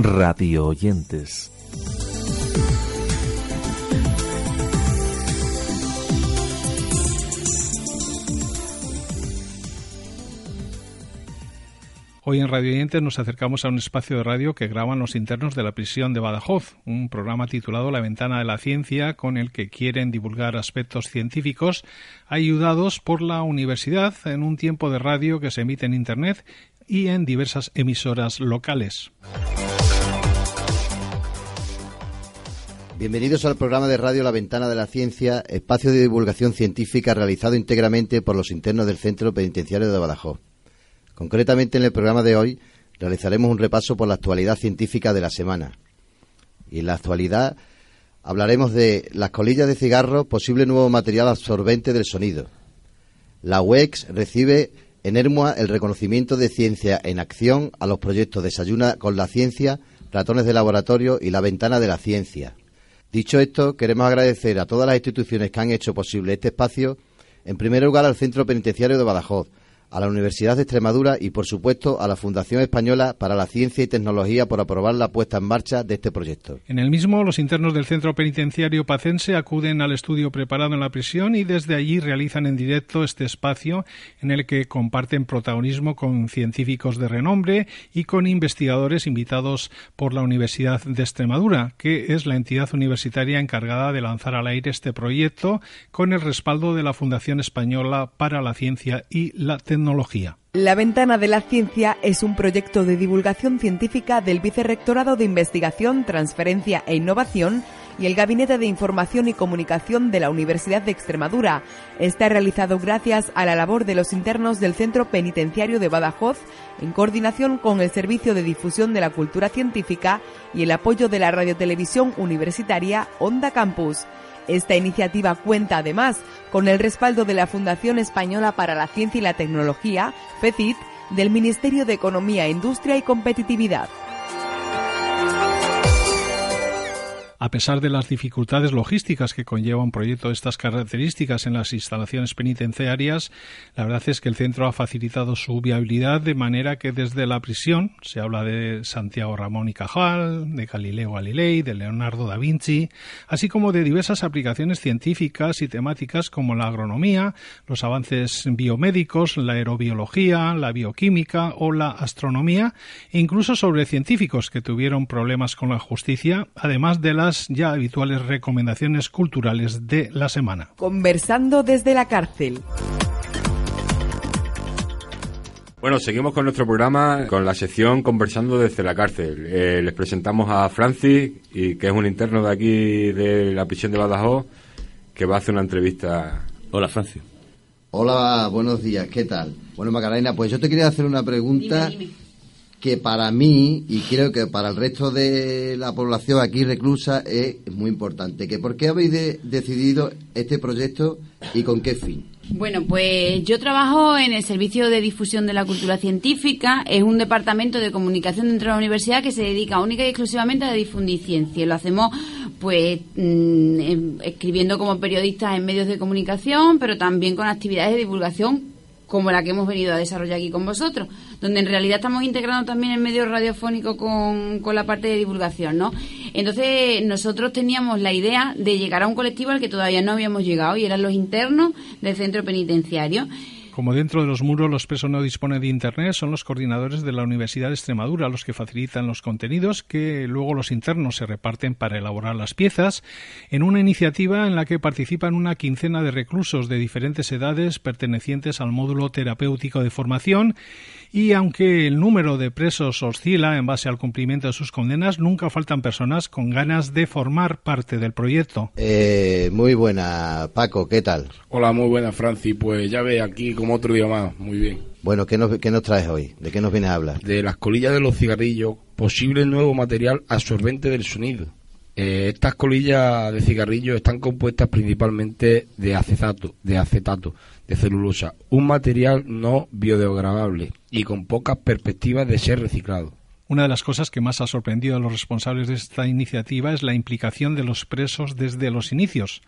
radio oyentes. Hoy en Radio Oyentes nos acercamos a un espacio de radio que graban los internos de la prisión de Badajoz, un programa titulado La ventana de la ciencia con el que quieren divulgar aspectos científicos ayudados por la universidad en un tiempo de radio que se emite en Internet y en diversas emisoras locales. Bienvenidos al programa de radio La Ventana de la Ciencia, espacio de divulgación científica realizado íntegramente por los internos del Centro Penitenciario de Badajoz. Concretamente en el programa de hoy realizaremos un repaso por la actualidad científica de la semana. Y en la actualidad hablaremos de las colillas de cigarro, posible nuevo material absorbente del sonido. La UEX recibe en Hermua el reconocimiento de ciencia en acción a los proyectos Desayuna con la ciencia, Ratones de laboratorio y La ventana de la ciencia. Dicho esto, queremos agradecer a todas las instituciones que han hecho posible este espacio, en primer lugar al Centro Penitenciario de Badajoz, a la Universidad de Extremadura y, por supuesto, a la Fundación Española para la Ciencia y Tecnología por aprobar la puesta en marcha de este proyecto. En el mismo, los internos del Centro Penitenciario Pacense acuden al estudio preparado en la prisión y desde allí realizan en directo este espacio en el que comparten protagonismo con científicos de renombre y con investigadores invitados por la Universidad de Extremadura, que es la entidad universitaria encargada de lanzar al aire este proyecto con el respaldo de la Fundación Española para la Ciencia y la Tecnología la Ventana de la Ciencia es un proyecto de divulgación científica del Vicerrectorado de Investigación, Transferencia e Innovación y el Gabinete de Información y Comunicación de la Universidad de Extremadura. Está realizado gracias a la labor de los internos del Centro Penitenciario de Badajoz, en coordinación con el Servicio de Difusión de la Cultura Científica y el apoyo de la Radiotelevisión Universitaria Onda Campus. Esta iniciativa cuenta además con el respaldo de la Fundación Española para la Ciencia y la Tecnología, FECIT, del Ministerio de Economía, Industria y Competitividad. A pesar de las dificultades logísticas que conlleva un proyecto de estas características en las instalaciones penitenciarias, la verdad es que el centro ha facilitado su viabilidad de manera que desde la prisión se habla de Santiago Ramón y Cajal, de Galileo Galilei, de Leonardo da Vinci, así como de diversas aplicaciones científicas y temáticas como la agronomía, los avances biomédicos, la aerobiología, la bioquímica o la astronomía, e incluso sobre científicos que tuvieron problemas con la justicia, además de ya habituales recomendaciones culturales de la semana. Conversando desde la cárcel. Bueno, seguimos con nuestro programa, con la sección Conversando desde la cárcel. Eh, les presentamos a Francis, y, que es un interno de aquí de la prisión de Badajoz, que va a hacer una entrevista. Hola, Francis. Hola, buenos días, ¿qué tal? Bueno, Macarena, pues yo te quería hacer una pregunta que para mí y creo que para el resto de la población aquí reclusa es muy importante. Que ¿Por qué habéis decidido este proyecto y con qué fin? Bueno, pues yo trabajo en el Servicio de Difusión de la Cultura Científica. Es un departamento de comunicación dentro de la universidad que se dedica única y exclusivamente a difundir ciencia. Lo hacemos pues mm, em, escribiendo como periodistas en medios de comunicación, pero también con actividades de divulgación como la que hemos venido a desarrollar aquí con vosotros, donde en realidad estamos integrando también el medio radiofónico con, con la parte de divulgación, ¿no? Entonces, nosotros teníamos la idea de llegar a un colectivo al que todavía no habíamos llegado y eran los internos del centro penitenciario. Como dentro de los muros los presos no disponen de Internet, son los coordinadores de la Universidad de Extremadura los que facilitan los contenidos que luego los internos se reparten para elaborar las piezas, en una iniciativa en la que participan una quincena de reclusos de diferentes edades pertenecientes al módulo terapéutico de formación y aunque el número de presos oscila en base al cumplimiento de sus condenas, nunca faltan personas con ganas de formar parte del proyecto. Eh, muy buena, Paco, ¿qué tal? Hola, muy buena, Franci. Pues ya ve aquí como otro día más, muy bien. Bueno, ¿qué nos, ¿qué nos traes hoy? ¿De qué nos vienes a hablar? De las colillas de los cigarrillos, posible nuevo material absorbente del sonido. Eh, estas colillas de cigarrillos están compuestas principalmente de acetato, de acetato, de celulosa, un material no biodegradable y con pocas perspectivas de ser reciclado. Una de las cosas que más ha sorprendido a los responsables de esta iniciativa es la implicación de los presos desde los inicios.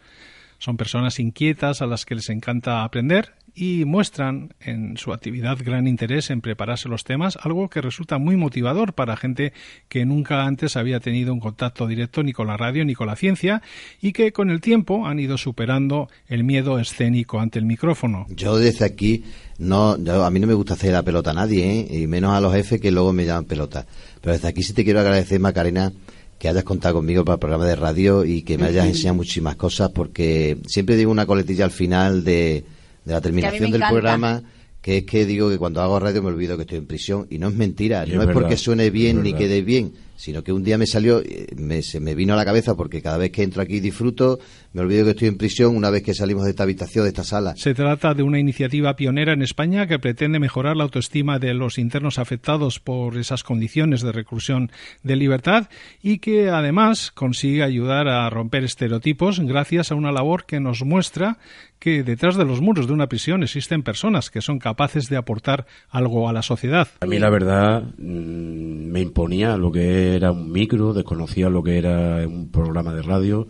Son personas inquietas a las que les encanta aprender y muestran en su actividad gran interés en prepararse los temas, algo que resulta muy motivador para gente que nunca antes había tenido un contacto directo ni con la radio ni con la ciencia y que con el tiempo han ido superando el miedo escénico ante el micrófono. Yo desde aquí no, a mí no me gusta hacer la pelota a nadie, ¿eh? y menos a los jefes que luego me llaman pelota. Pero desde aquí sí te quiero agradecer, Macarena, que hayas contado conmigo para el programa de radio y que me hayas enseñado muchísimas cosas, porque siempre digo una coletilla al final de, de la terminación del programa que es que digo que cuando hago radio me olvido que estoy en prisión. Y no es mentira, no es, porque suene bien ni quede bien, sino que un día me salió, eh, me, se me vino a la cabeza porque cada vez que entro aquí disfruto, me olvido que estoy en prisión una vez que salimos de esta habitación, de esta sala. Se trata de una iniciativa pionera en España que pretende mejorar la autoestima de los internos afectados por esas condiciones de reclusión de libertad y que además consigue ayudar a romper estereotipos gracias a una labor que nos muestra que detrás de los muros de una prisión existen personas que son capaces de aportar algo a la sociedad. A mí la verdad mm, me imponía lo que era un micro, desconocía lo que era un programa de radio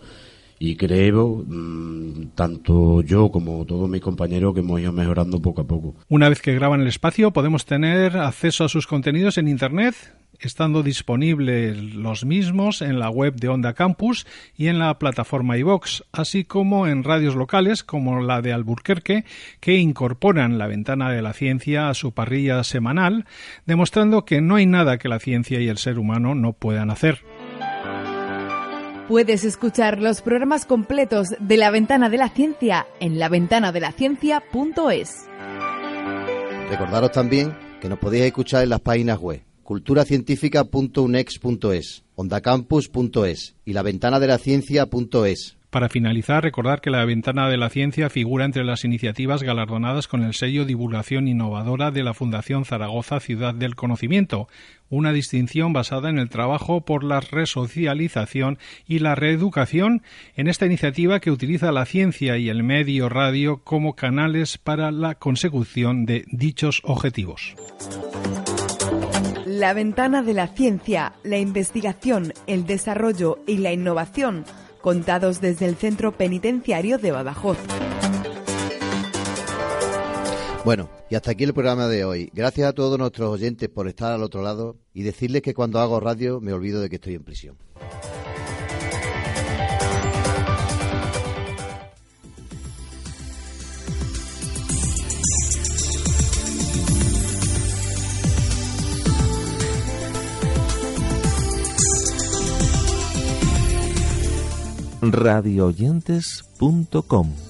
y creo, mm, tanto yo como todos mis compañeros, que hemos ido mejorando poco a poco. Una vez que graban el espacio, podemos tener acceso a sus contenidos en Internet, estando disponibles los mismos en la web de Onda Campus y en la plataforma iVox, así como en radios locales como la de Alburquerque, que incorporan la ventana de la ciencia a su parrilla semanal, demostrando que no hay nada que la ciencia y el ser humano no puedan hacer. Puedes escuchar los programas completos de La Ventana de la Ciencia en laventanadelaCiencia.es. Recordaros también que nos podéis escuchar en las páginas web culturacientífica.unex.es, ondacampus.es y laventanadelaCiencia.es. Para finalizar, recordar que la Ventana de la Ciencia figura entre las iniciativas galardonadas con el sello Divulgación Innovadora de la Fundación Zaragoza Ciudad del Conocimiento, una distinción basada en el trabajo por la resocialización y la reeducación en esta iniciativa que utiliza la ciencia y el medio radio como canales para la consecución de dichos objetivos. La ventana de la ciencia, la investigación, el desarrollo y la innovación contados desde el Centro Penitenciario de Badajoz. Bueno, y hasta aquí el programa de hoy. Gracias a todos nuestros oyentes por estar al otro lado y decirles que cuando hago radio me olvido de que estoy en prisión. radioyentes.com